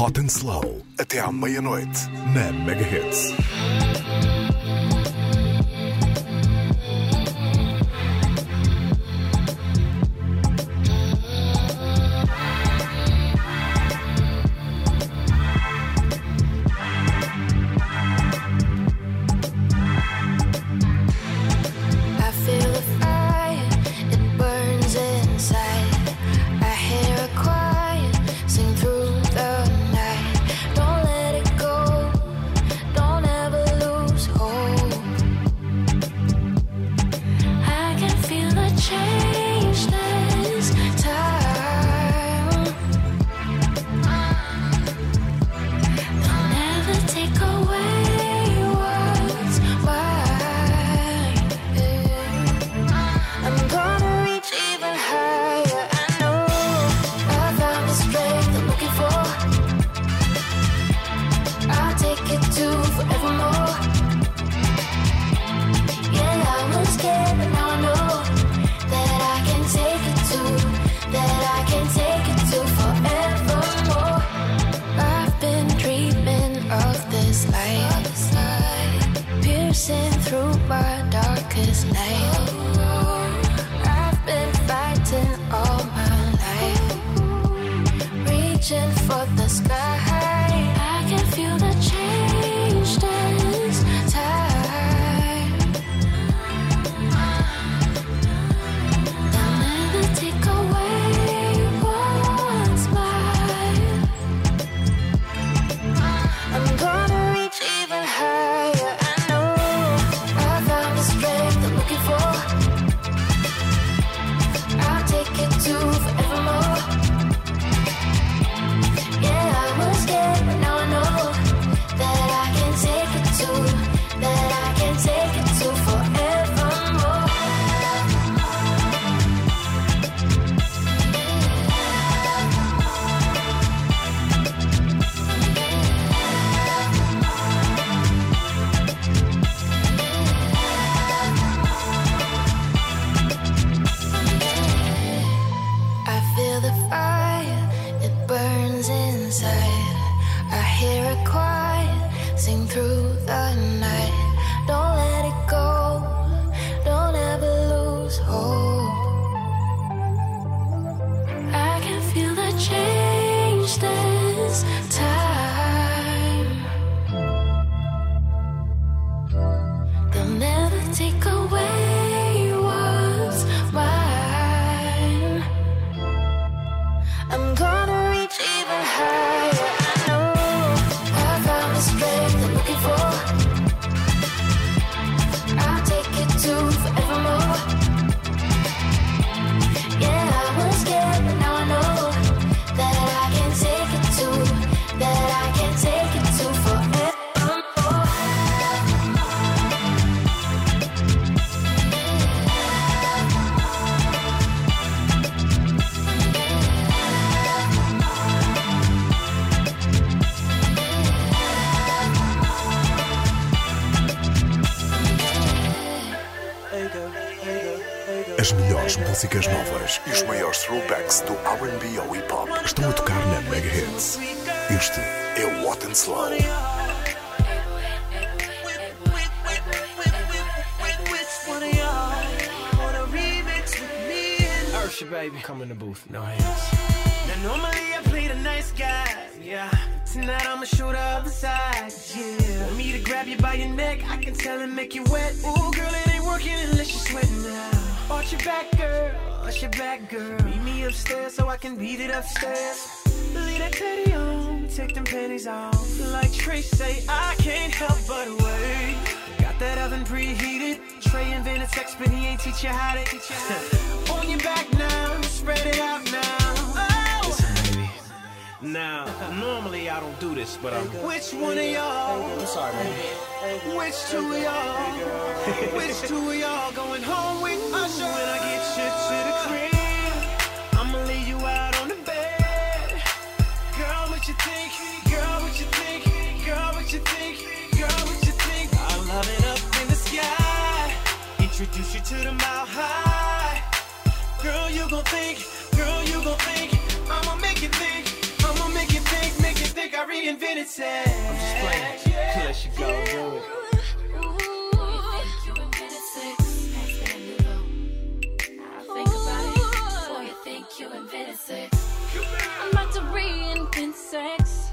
Hot and Slow, até à meia-noite, na Mega for the sky. Músicas novas e os maiores throwbacks do R&B ao hip hop estão a tocar na Mega Hits. Este é o Hot and Slow. Usher, baby, come in the booth, no hands. Now normally I play the nice guy, yeah. Tonight I'ma show the other side, yeah. Want me to grab you by your neck, I can tell and make you wet. Ooh, girl, it ain't working unless you're sweating now. Arch your back, girl, arch your back, girl. Meet me upstairs so I can beat it upstairs. Leave that teddy on, take them panties off. Like Trey say, I can't help but wait. Got that oven preheated. Trey invented sex, but he ain't teach you how to. on your back now, spread it out now. Now, normally I don't do this, but I'm. Which one of y'all? I'm sorry, baby. Which two of y'all? Which two of y'all going home with Usher when I get you to the crib? I'ma lay you out on the bed. Girl, what you think? Girl, what you think? Girl, what you think? Girl, what you think? I love it up in the sky. Introduce you to the mile high. Girl, you gon' think. Girl, you gon' think. I'ma make you think. I'ma make you think. You think. invented sex. I'm just playing. Let you go, do it. I'm about to reinvent sex.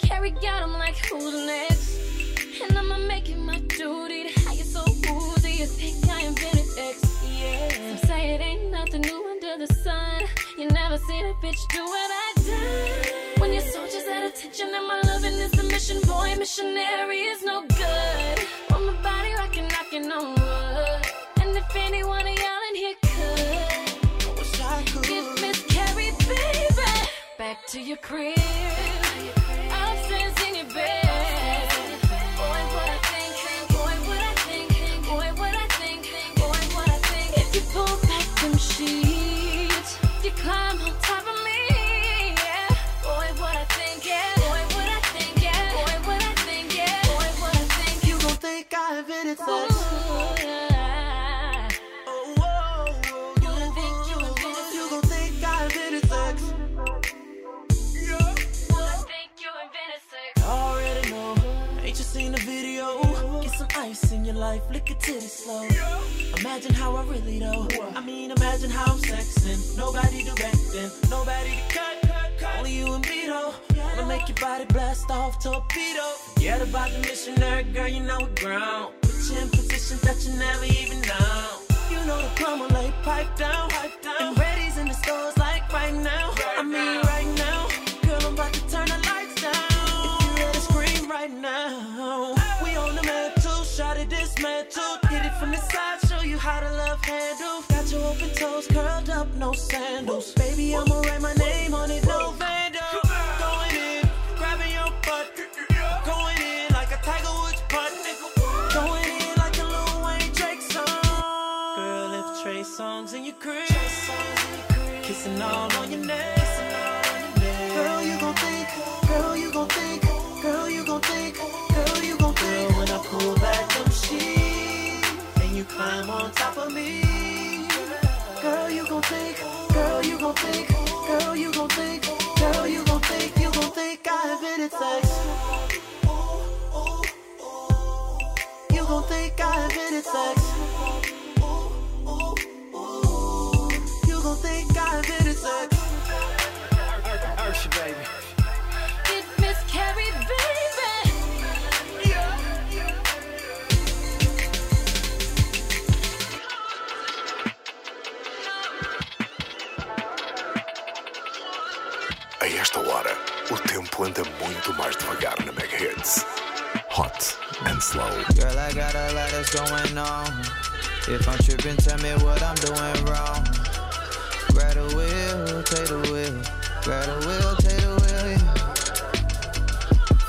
Carry out, I'm like, who's next? And I'ma make it my duty to have you so woozy. You think I invented X? Yeah. Some say it ain't nothing new under the sun. You never seen a bitch do what I done. When your soldiers at attention and my loving is a mission, boy, missionary is no good. On my body rocking, knocking on wood. And if anyone of y'all in here could, I Wish I could. get miscarried, baby, back to your crib. In your life, lick a titty slow. Imagine how I really know. I mean, imagine how I'm sexing. Nobody directing, nobody to cut, cut, cut. Only you and me though. Wanna make your body blast off torpedo. Forget about the missionary, girl, you know it ground. Put you in positions that you never even know. You know the plumber lay pipe down, pipe down. And ready's in the stores like right now. I mean right now. Girl, I'm about to turn the lights down. If you ready, scream right now. How to love handle. Got your open toes curled up, no sandals. Baby, I'ma write my name on it, no vandal. A esta hora, o tempo anda muito mais devagar na Mega Hits. Hot and slow. Girl, I got a lot that's going on. If I'm tripping, tell me what I'm doing wrong. Grab the wheel, take the wheel. Grab the wheel, take the wheel.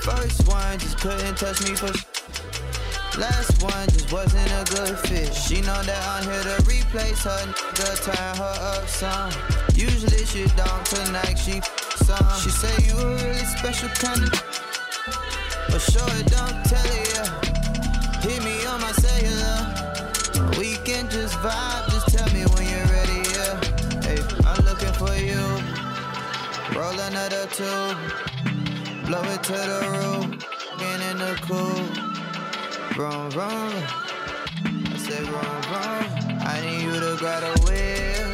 First one just couldn't touch me for. Last one just wasn't a good fit. She know that I'm here to replace her nigga, turn her up some. Usually she don't, tonight she some. She say you a really special kind of. But sure it don't tell it, yeah. Hit me on my cellular. We can just vibe, just tell me when you're ready, yeah. Hey, I'm looking for you. Roll another two. Blow it to the roof. Get in the cool. Vroom, vroom. I said vroom, vroom. I need you to grab a wheel.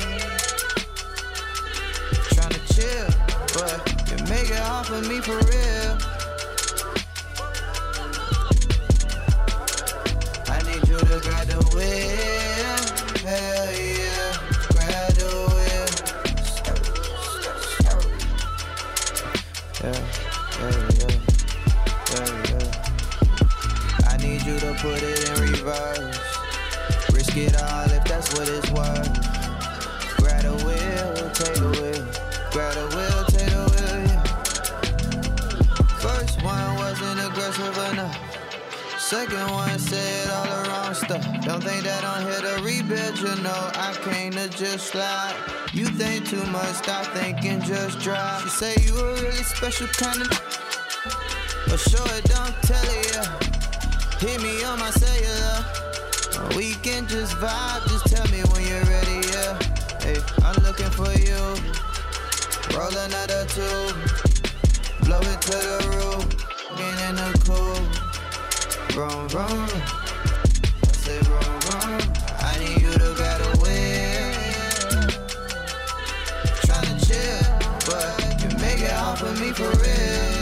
Tryna chill, but you make it hard for me for real. Grab the wheel. Hell yeah. Grab the wheel. Yeah, yeah, yeah. Yeah, yeah. I need you to put it in reverse. Risk it all if that's what it's worth. Grab the wheel, take the wheel. Grab the wheel, take the wheel, yeah. First one wasn't aggressive enough. Second one said all the wrong stuff. Don't think that I'm here to rebuild, you know. I came to just slide. You think too much, stop thinking, just drive. She say you a really special kind of. But sure it don't tell yeah. Hit me on my cellular. We can just vibe, just tell me when you're ready, yeah. Hey, I'm looking for you. Roll another two. Blow it to the roof. Vroom, vroom. I say vroom, vroom. I need you to wheel. Tryna chill, but you make it hard for me for real.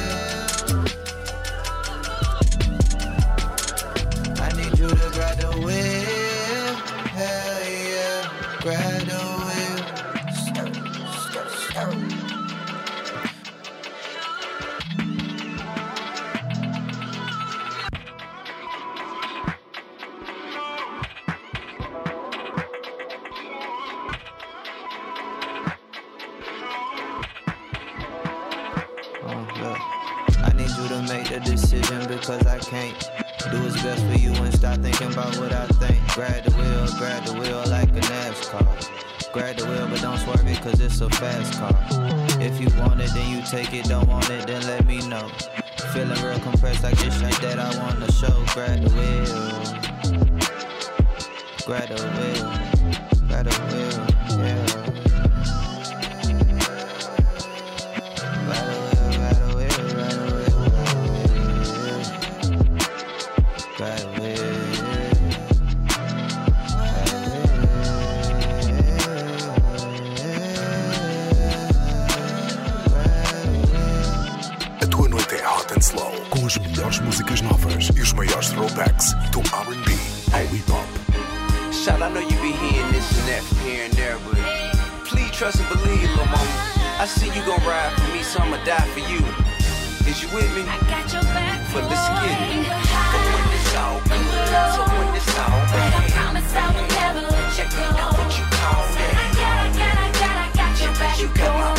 As melhores músicas novas e os maiores throwbacks do R&B ao hip hop. Shout, I know you be hearing this and that from here and there, but please trust and believe, little mama. I see you gon' ride for me, so I'ma die for you. Is you with me? I got your back. But let's get it. boy. You're So high. when it's all good, so when it's all But I promise I will never let you go. now what you call I got, I got, I got, I got your back. You got my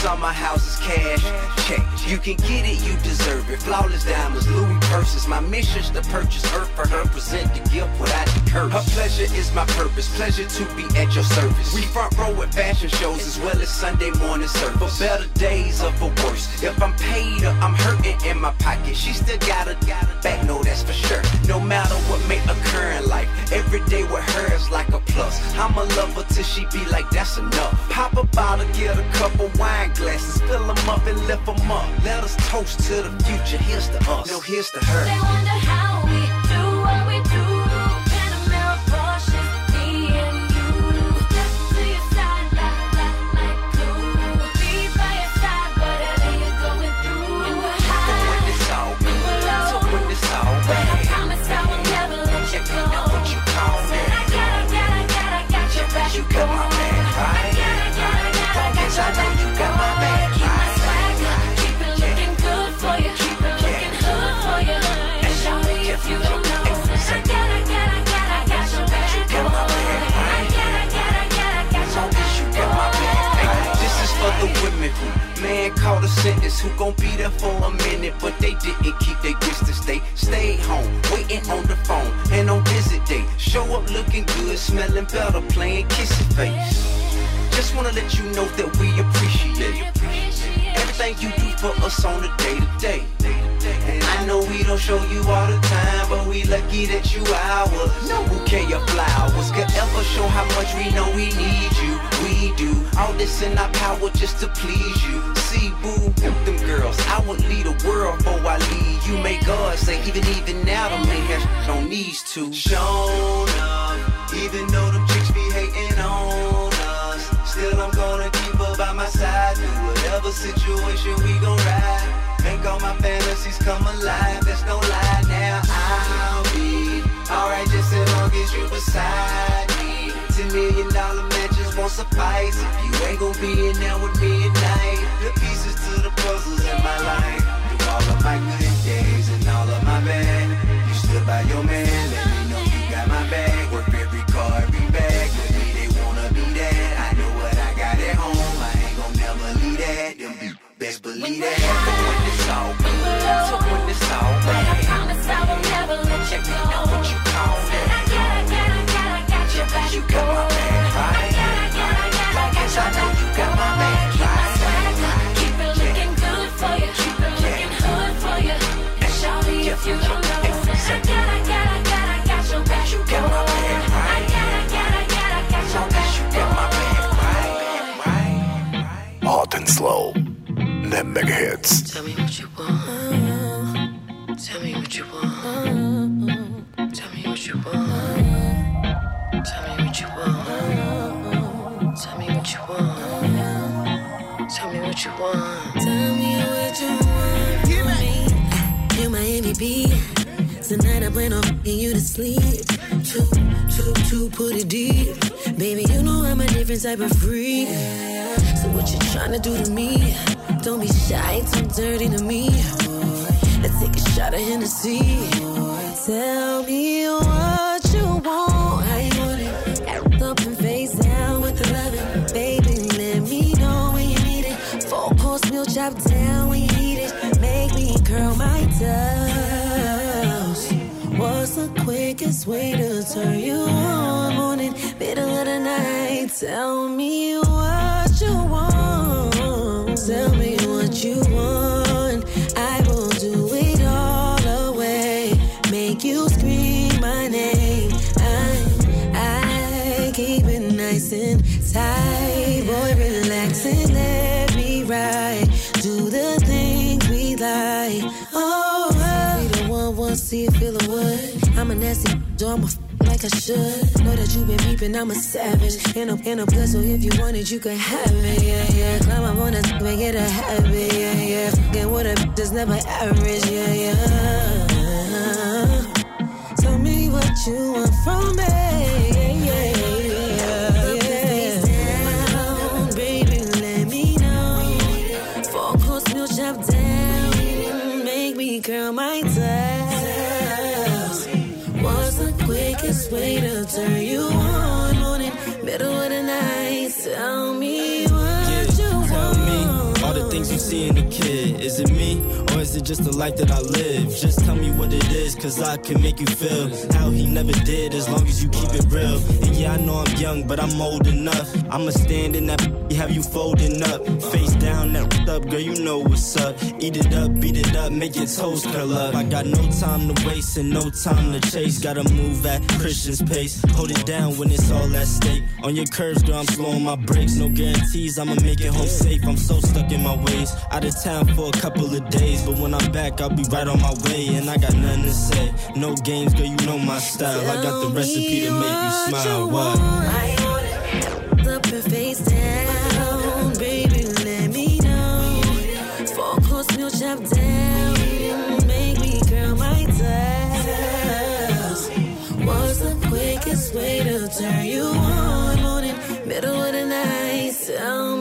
Valentino my house is cash. Check. You can get it, you deserve it. Flawless diamonds, Louis purses. My mission's to purchase her for her, present the gift without the curse. Her pleasure is my purpose, pleasure to be at your service. We front row at fashion shows as well as Sunday morning service. For better days or for worse. If I'm paid or I'm hurting in my pocket, she still got a got a back, no, that's for sure. No matter what may occur in life, every day with her is like a plus. I'm a lover till she be like, that's enough. Pop a bottle, get a cup of wine glasses, fill them up and lift them up. Let us toast to the future. Here's to us, no, here's to her. Man called a sentence who gon' be there for a minute, but they didn't keep their distance. They stayed home, waiting on the phone, and on visit day, show up looking good, smelling better, playing kissy face. Just wanna let you know that we appreciate everything you do for us on a day to day. And I know we don't show you all the time, but we lucky that you ours. No bouquet of flowers could ever show how much we know we need you. We do all this in our power just to please you. See, boo, them girls, I would lead the world before I leave. You make God say, even even now, the man has on these two. Shown up, even though them chicks be hating on us. Still, I'm side through whatever situation we gon' ride. Make all my fantasies come alive, that's no lie. Now I'll be alright just as long as you beside me. Ten million dollar matches won't suffice if you ain't gon' be in there with me at night. The pieces to the puzzles in my life. Through all of my good days and all of my bad. You stood by your man, Best believe that for when it's all good, so when it's all bad. I promise I will never let you go. Now what you call that? I got, I got, I got, I got your back. You got my back, right? I got, I got, I got, I got your back. You got my back, Hot and slow na Megahits. Tell me what you want. Tell me what you want. Tell me what you want. Tell me what you want. Tell me what you want. Tell me what you want. Tell me what you want from me. You my MVP. Tonight I plan on fucking you to sleep. Two, two, two, put it deep. Baby, you know I'm a different type of freak. So what you tryna do to me? Don't be shy, too dirty to me. Let's take a shot of Hennessy. Tell me what you want, you want it. Up and face down with the loving, baby. Let me know when you need it. Four course meal chop down when you need it. Make me curl my toes. What's the quickest way to turn you on? Morning, middle of the night. Tell me what. Tell me what you want. I will do it all away. Make you scream my name. I, I keep it nice and tight. Boy, relax and let me ride. Do the things we like. Oh, we the one, one, see it, feel the wood. I'm a nasty, do I'm a like I should. Know that you been peeping, I'm a savage. In a, in a plus, so if you want it, you can have it. Yeah, yeah. Climb up on that, make it a habit. Yeah, yeah. Fucking with a that's never average. Yeah, yeah. Tell me what you want from me. Is it me or is it just the life that I live? Just tell me what it is, cause I can make you feel how he never did as long as you keep it real. And yeah, I know I'm young, but I'm old enough. I'ma stand in that, have you folding up. Face down, that up, girl, you know what's up. Eat it up, beat it up, make your toes curl up. I got no time to waste and no time to chase. Gotta move at Christian's pace. Hold it down when it's all at stake. On your curves, girl, I'm slowing my brakes. No guarantees, I'ma make it home safe. I'm so stuck in my ways. Out of town for a couple of days, but when I'm back, I'll be right on my way. And I got nothing to say. No games, girl, you know my style. I got the recipe to make you smile. What? I want it up and face down, baby. Let me know. Four course meal chop down, make me curl my toes. What's the quickest way to turn you on? Morning, middle of the night. Tell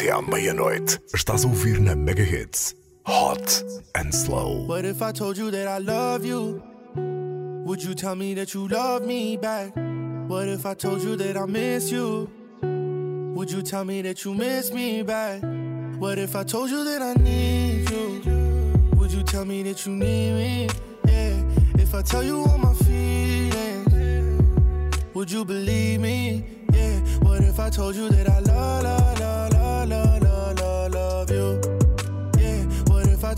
até à meia-noite. Estás a ouvir na Mega Hits Hot and Slow. What if I told you that I love you? Would you tell me that you love me back? What if I told you that I miss you? Would you tell me that you miss me back? What if I told you that I need you? Would you tell me that you need me? Yeah. If I tell you all my feelings, would you believe me? Yeah. What if I told you that I love, love,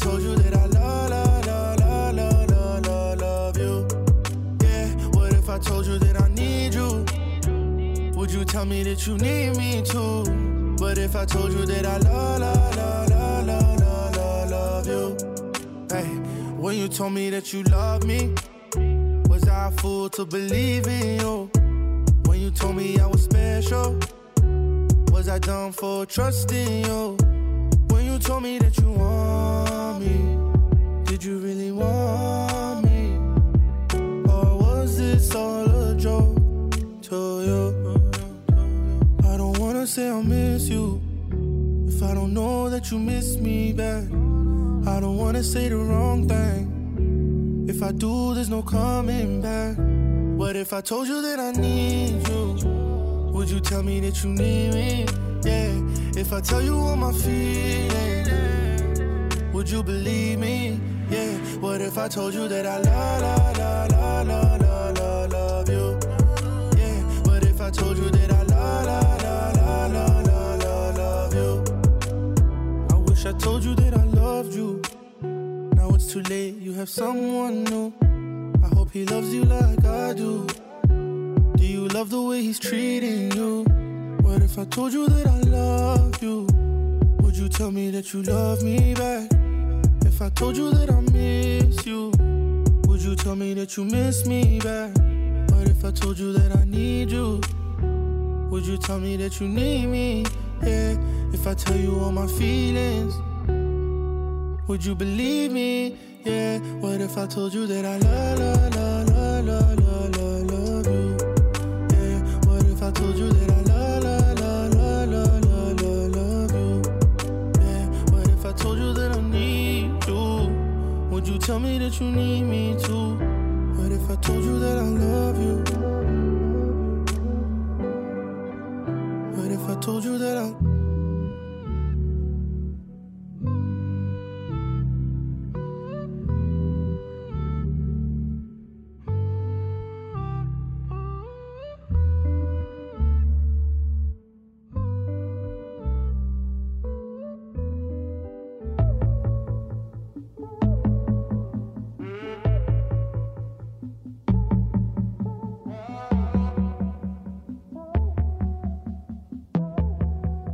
told you that I love, love, love, love, love, love, love, love you? Yeah. What if I told you that I need you? Would you tell me that you need me too? But if I told you that I love, love, love, love, love, love, love, love you? Hey, when you told me that you love me, was I a fool to believe in you? When you told me I was special, was I dumb for trusting you? When you told me that you that you miss me back. I don't wanna say the wrong thing. If I do, there's no coming back. What if I told you that I need you? Would you tell me that you need me? Yeah. If I tell you all my feelings, would you believe me? Yeah. What if I told you that I love, love, love, love, love, love, love you? Yeah. What if I told you that I told you that I loved you. Now it's too late, you have someone new. I hope he loves you like I do. Do you love the way he's treating you? What if I told you that I love you? Would you tell me that you love me back? If I told you that I miss you, would you tell me that you miss me back? What if I told you that I need you? Would you tell me that you need me? Yeah, if I tell you all my feelings, would you believe me? Yeah, what if I told you that I love, love, love, love, love, love, love you? Yeah, what if I told you that I love, love, love, love, love, love, love you? Yeah, what if I told you that I need you? Would you tell me that you need me too? What if I told you that I love you? What if I told you that I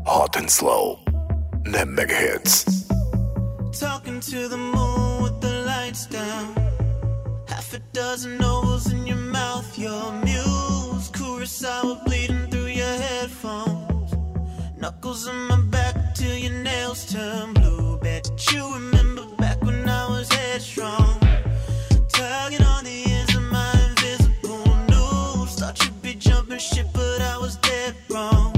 Hot and Slow na Mega Hits. Talking to the moon with the lights down. Half a dozen ovals in your mouth, your muse. Kurosawa bleeding through your headphones. Knuckles on my back till your nails turn blue. Bet you remember back when I was headstrong. Tugging on the ends of my invisible noose. Thought you'd be jumping ship, but I was dead wrong.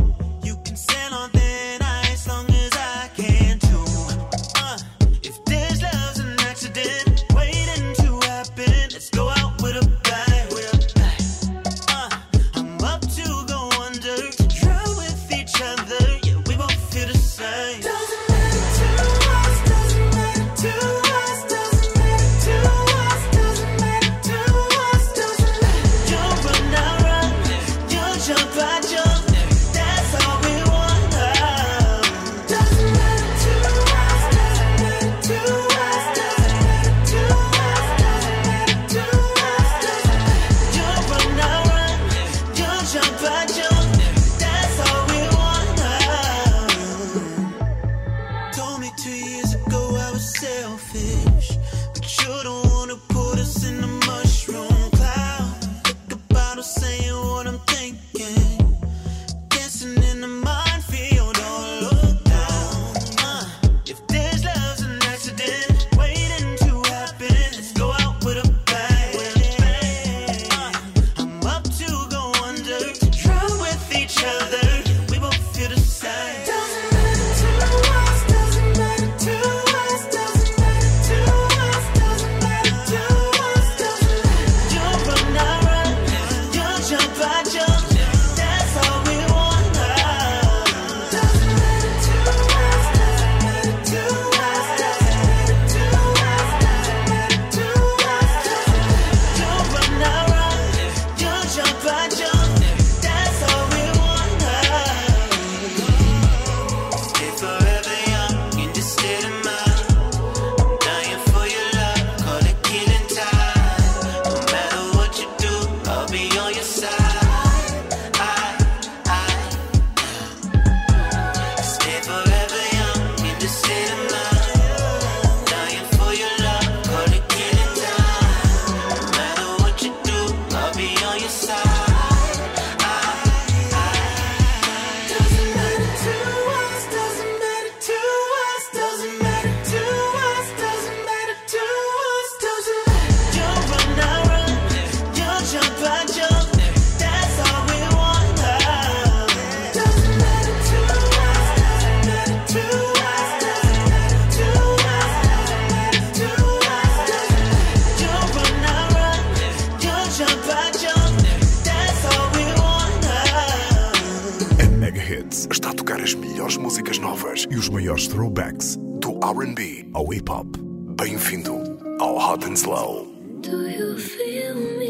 Bem-vindo ao Hot and Slow. Do you feel me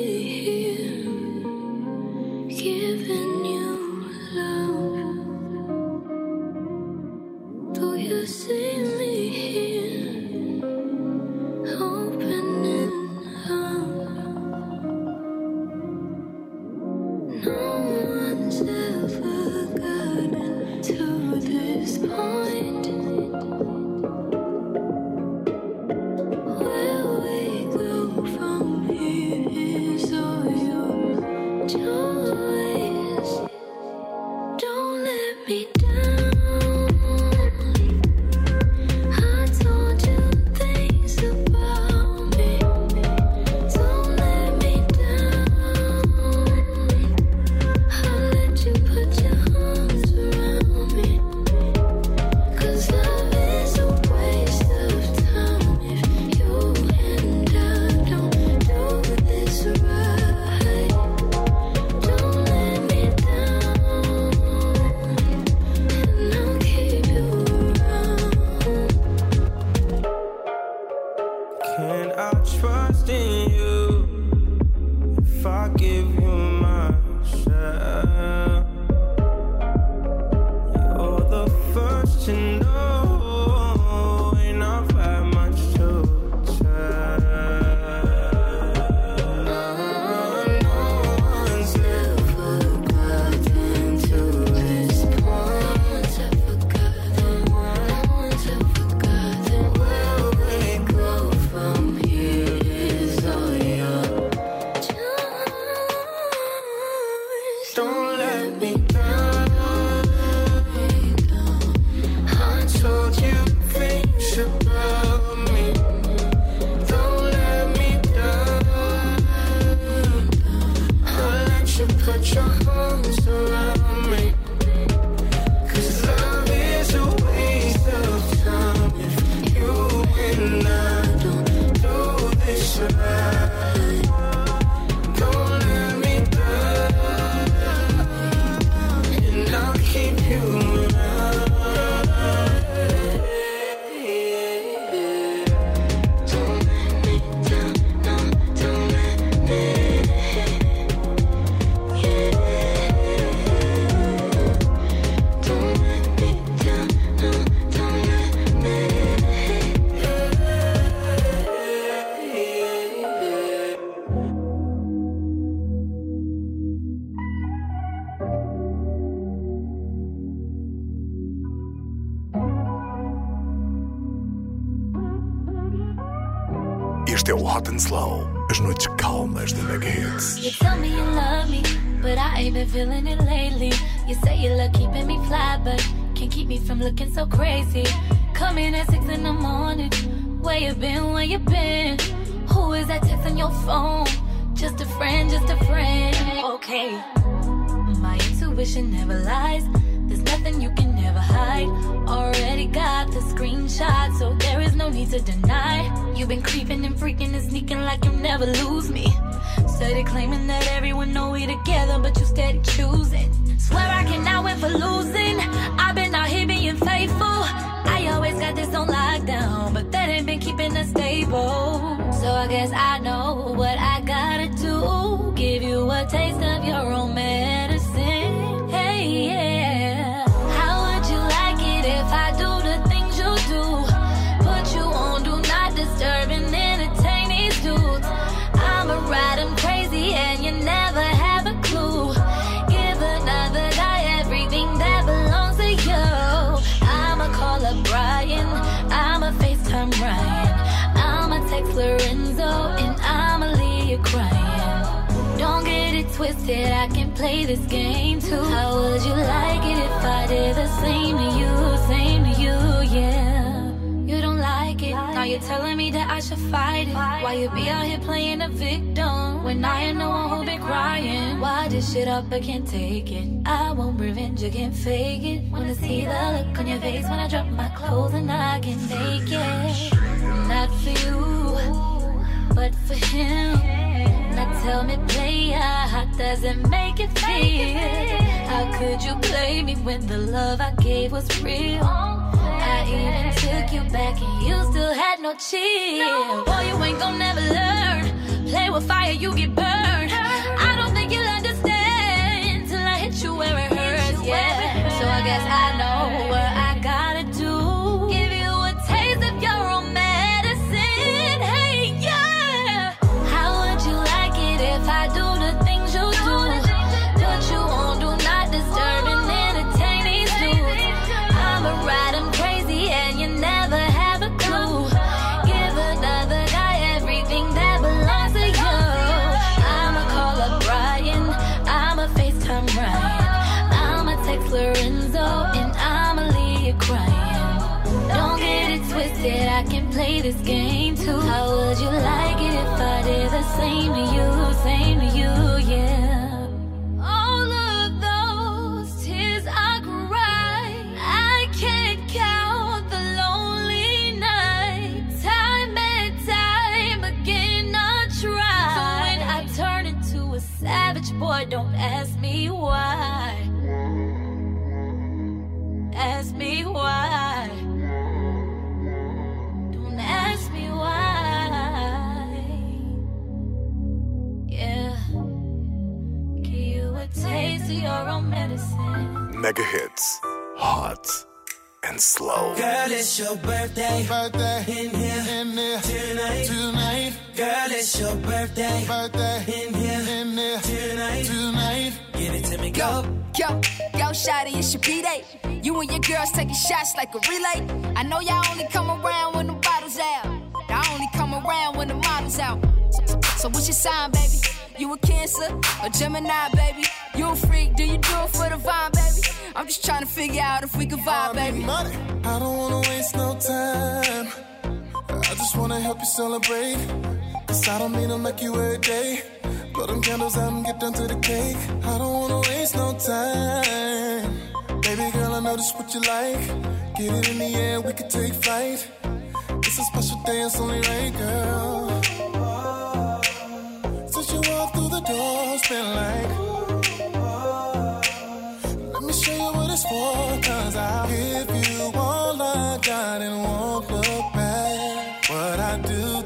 Okay. My intuition never lies. There's nothing you can never hide. Already got the screenshot, so there is no need to deny. You've been creeping and freaking and sneaking like you never lose me. Steady claiming that everyone know we together, but you steady choosing. Swear I cannot win for losing. I've been out here being faithful. I always got this on lockdown, but that ain't been keeping us stable. So I guess I know what I gotta do. A taste of your own. Twisted, I can play this game too. How would you like it if I did the same to you, same to you, yeah? You don't like it, now you're telling me that I should fight it. Why you be out here playing the victim when I ain't no one who been crying? Why this shit up, I can't take it. I won't revenge, I can't fake it. Wanna see the look on your face when I drop my clothes and I can make it. Not for you, but for him. Now tell me, player, how does it make it feel? How could you play me when the love I gave was real? I even took you back and you still had no chill. Boy, you ain't gon' never learn. Play with fire, you get burned. Mega hits. Hot and slow. Girl, it's your birthday. Birthday In here in there tonight. tonight. Girl, it's your birthday. Birthday In here in there tonight. tonight. Give it to me, go. Yo, yo, shawty, it's your B-Day. You and your girls taking shots like a relay. I know y'all only come around when the bottles out. I only come around when the models out. So, so, so what's your sign, baby? You a Cancer or Gemini, baby? You a freak? Do you do it for the vibe, baby? I'm just trying to figure out if we can vibe, baby. money. I don't wanna waste no time. I just wanna help you celebrate. Cause I don't mean to make you every day. Blow them candles out and get down to the cake. I don't wanna waste no time. Baby girl, I know this what you like. Get it in the air, we could take flight. It's a special day, it's only right, girl. Since you walked through the door, it's been like. Me show you what it's for, cause I'll give you all I got and won't look back. What I do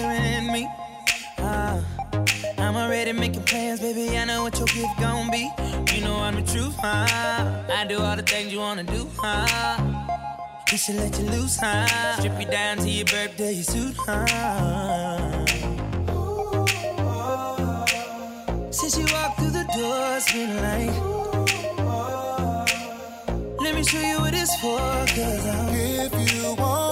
at me. Uh, I'm already making plans, baby. I know what your gift gon' be. You know I'm the truth, huh? I do all the things you wanna do, huh? We should let you loose, huh? Strip you down to your birthday suit, huh? Since you walked through the door, it's been like. Let me show you what it's for, cause I'm Give you all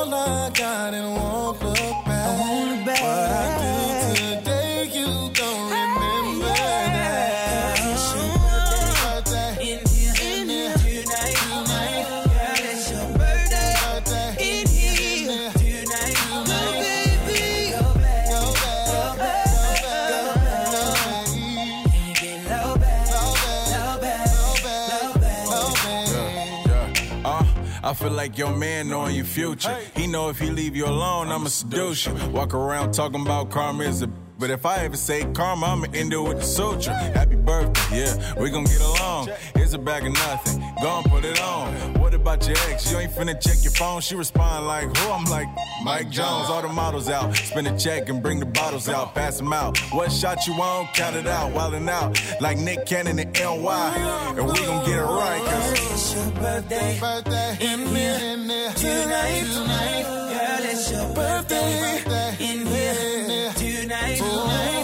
feel like your man knowing your future. He know if he leave you alone, I'ma seduce you. Walk around talking about karma is a. But if I ever say karma, I'ma end it with the suture. Happy birthday, yeah, we gon' get along. A bag of nothing, go and put it on. What about your ex? You ain't finna check your phone. She respond like, who? I'm like, Mike Jones, all the models out. Spin a check and bring the bottles out, pass them out. What shot you on? Count it out, wildin' out. Like Nick Cannon and NY. And we gon' get it right, cause It's your birthday. Birthday, in here, in there, Tonight, tonight. girl, it's your birthday. Birthday, In here, tonight, tonight.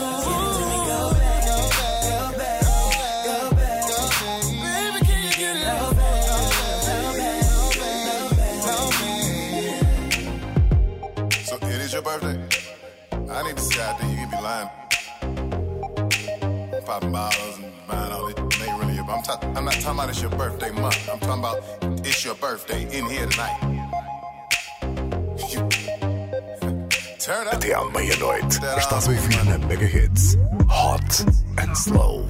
I need to see out there. You can be lying. Popping bottles and buying all this. Ain't really. your- I'm, ta- I'm not talking about it's your birthday month. I'm talking about it's your birthday in here tonight. You até à meia-noite. Estás a Mega Hits Hot and Slow.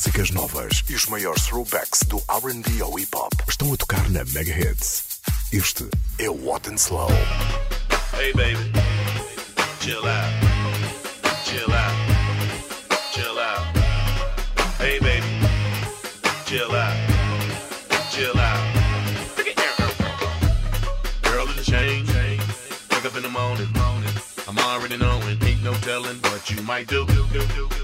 Músicas novas e os maiores throwbacks do RB ao hip hop estão a tocar na Mega Hits. Este é o What and Slow. Hey baby, chill out, chill out, chill out. Hey baby, chill out, chill out. Girl in the chain, wake up in the morning. I'm already knowing, ain't no telling what you might do. When I'm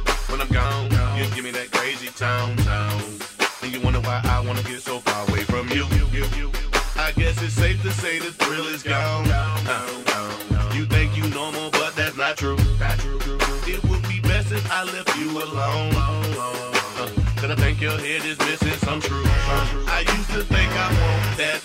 it's safe to say the thrill is gone. You think you normal, but that's not true. It would be best if I left you alone. Uh, Cause I think your head is missing some truth. I used to think I want that,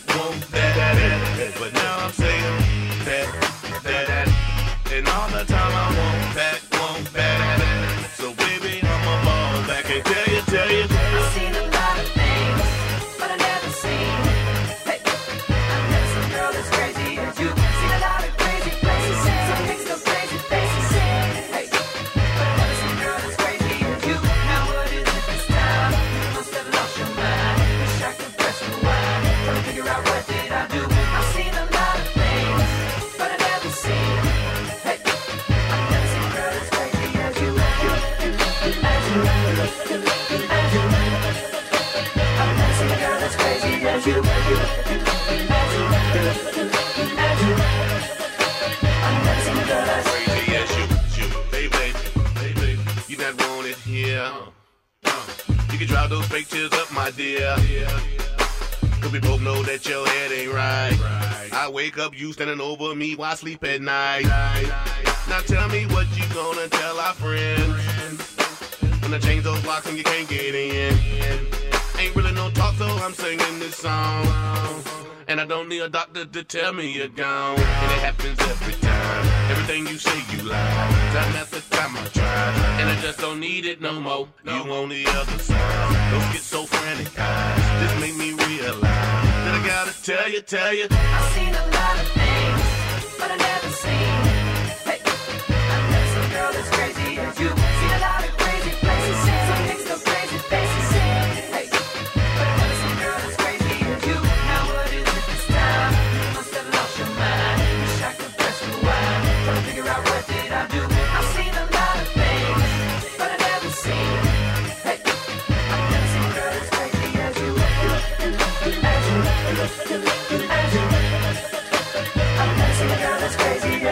you standing over me while I sleep at night. Now tell me what you gonna tell our friends. When I change those locks and you can't get in. Ain't really no talk, so I'm singing this song. And I don't need a doctor to tell me you're gone. And it happens every time. Everything you say, you lie. Time after time I try. And I just don't need it no more. You on the other side. Those schizophrenic eyes just make me realize I gotta tell you, tell you. I've seen a lot of things, but I never seen. Hey, I've never seen a girl as crazy as you.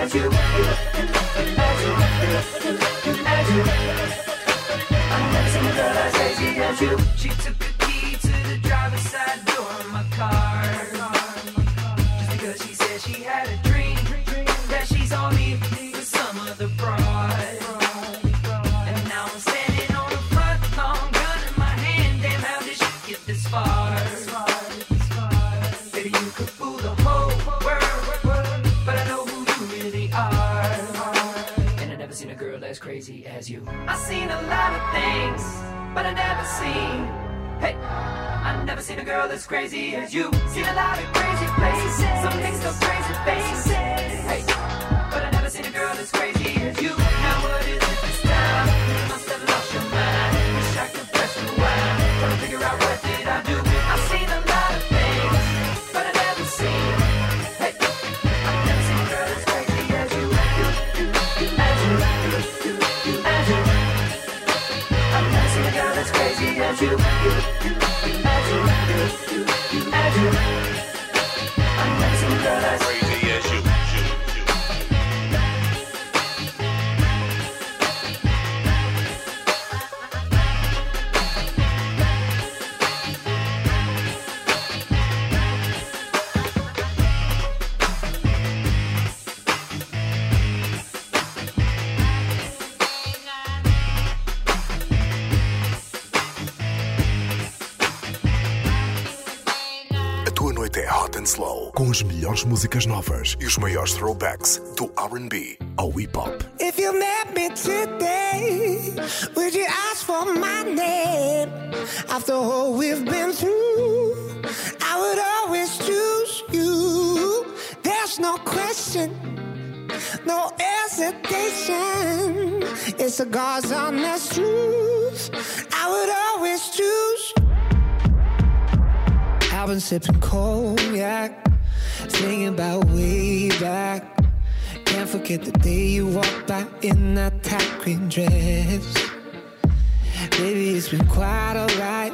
She took crazy as you. Seen a lot of crazy places, some things A tua noite é hot and slow, com as melhores músicas novas e os maiores throwbacks do RB ao hip hop. If you met me today, would you ask for my name? After all we've been through, I would always choose you. There's no question no hesitation. It's a God's honest truth. I would always choose. I've been sipping cognac, thinking about way back. Can't forget the day you walked by in that tight green dress. Baby, it's been quite alright.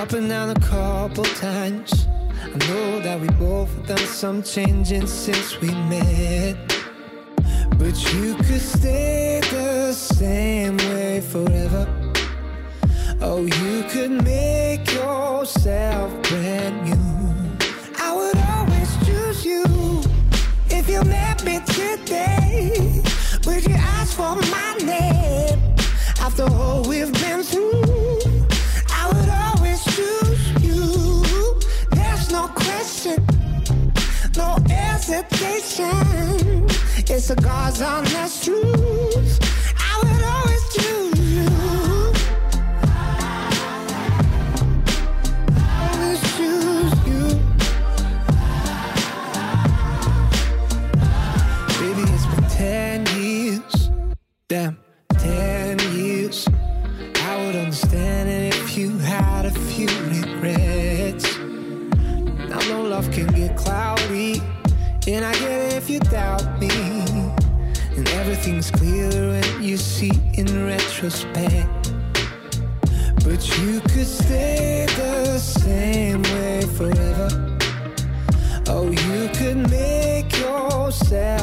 Up and down a couple times. I know that we both done some changing since we met. But you could stay the same way forever. Oh, you could make yourself brand new. I would always choose you. If you met me today, would you ask for my name? After all we've been through, I would always choose you. There's no question, no hesitation. It's a God's honest truth. I would always choose you see in retrospect. But you could stay the same way forever. Oh, you could make yourself.